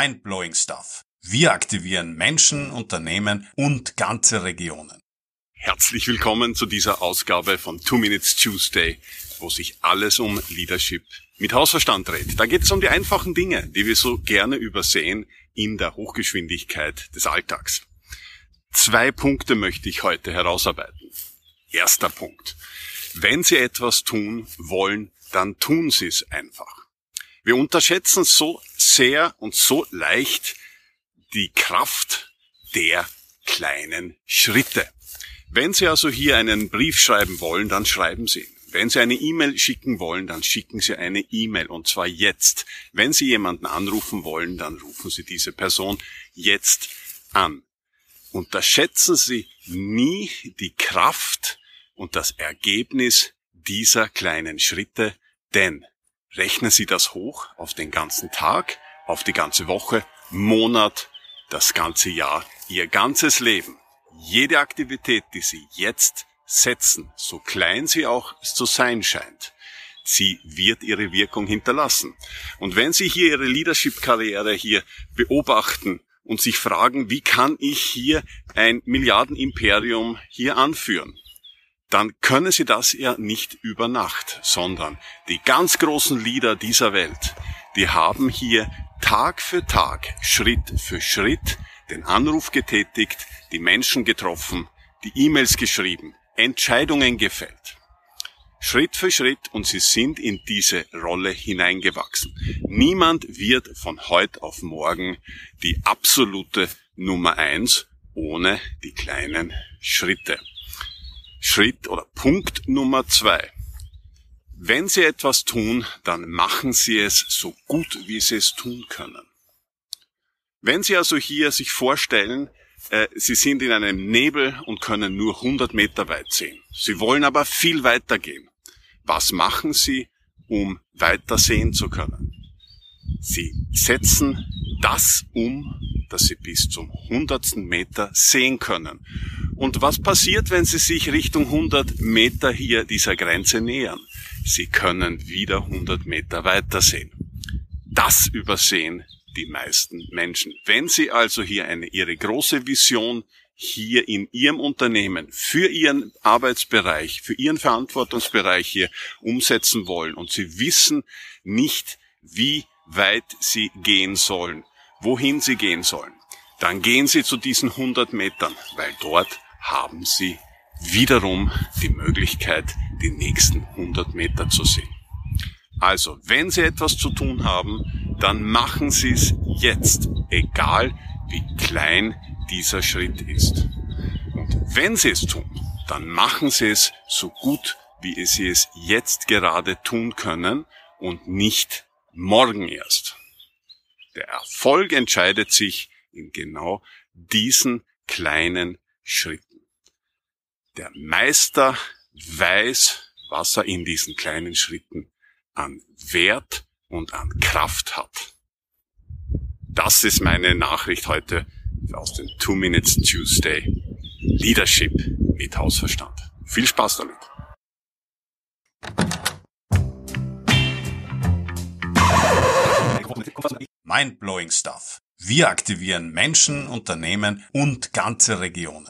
Mindblowing Stuff. Wir aktivieren Menschen, Unternehmen und ganze Regionen. Herzlich willkommen zu dieser Ausgabe von Two Minutes Tuesday, wo sich alles um Leadership mit Hausverstand dreht. Da geht es um die einfachen Dinge, die wir so gerne übersehen in der Hochgeschwindigkeit des Alltags. Zwei Punkte möchte ich heute herausarbeiten. Erster Punkt. Wenn Sie etwas tun wollen, dann tun Sie es einfach. Wir unterschätzen so sehr und so leicht die Kraft der kleinen Schritte. Wenn Sie also hier einen Brief schreiben wollen, dann schreiben Sie ihn. Wenn Sie eine E-Mail schicken wollen, dann schicken Sie eine E-Mail und zwar jetzt. Wenn Sie jemanden anrufen wollen, dann rufen Sie diese Person jetzt an. Unterschätzen Sie nie die Kraft und das Ergebnis dieser kleinen Schritte, denn rechnen Sie das hoch auf den ganzen Tag, auf die ganze Woche, Monat, das ganze Jahr, Ihr ganzes Leben. Jede Aktivität, die Sie jetzt setzen, so klein sie auch zu sein scheint, sie wird ihre Wirkung hinterlassen. Und wenn Sie hier Ihre Leadership-Karriere hier beobachten und sich fragen, wie kann ich hier ein Milliardenimperium hier anführen, dann können Sie das ja nicht über Nacht, sondern die ganz großen Leader dieser Welt, die haben hier Tag für Tag, Schritt für Schritt den Anruf getätigt, die Menschen getroffen, die E-Mails geschrieben, Entscheidungen gefällt. Schritt für Schritt und sie sind in diese Rolle hineingewachsen. Niemand wird von heute auf morgen die absolute Nummer eins ohne die kleinen Schritte. Schritt oder Punkt Nummer zwei. Wenn Sie etwas tun, dann machen Sie es so gut, wie Sie es tun können. Wenn Sie also hier sich vorstellen, äh, Sie sind in einem Nebel und können nur 100 Meter weit sehen. Sie wollen aber viel weiter gehen. Was machen Sie, um weiter sehen zu können? Sie setzen das um, dass Sie bis zum hundertsten Meter sehen können. Und was passiert, wenn Sie sich Richtung 100 Meter hier dieser Grenze nähern? Sie können wieder 100 Meter weiter sehen. Das übersehen die meisten Menschen. Wenn Sie also hier eine, Ihre große Vision hier in Ihrem Unternehmen für Ihren Arbeitsbereich, für Ihren Verantwortungsbereich hier umsetzen wollen und Sie wissen nicht, wie weit Sie gehen sollen, wohin Sie gehen sollen, dann gehen Sie zu diesen 100 Metern, weil dort haben Sie wiederum die Möglichkeit, die nächsten 100 Meter zu sehen. Also, wenn Sie etwas zu tun haben, dann machen Sie es jetzt, egal wie klein dieser Schritt ist. Und wenn Sie es tun, dann machen Sie es so gut, wie Sie es jetzt gerade tun können und nicht morgen erst. Der Erfolg entscheidet sich in genau diesen kleinen Schritten. Der Meister weiß, was er in diesen kleinen Schritten an Wert und an Kraft hat. Das ist meine Nachricht heute aus dem Two Minutes Tuesday. Leadership mit Hausverstand. Viel Spaß damit. Mindblowing Stuff. Wir aktivieren Menschen, Unternehmen und ganze Regionen.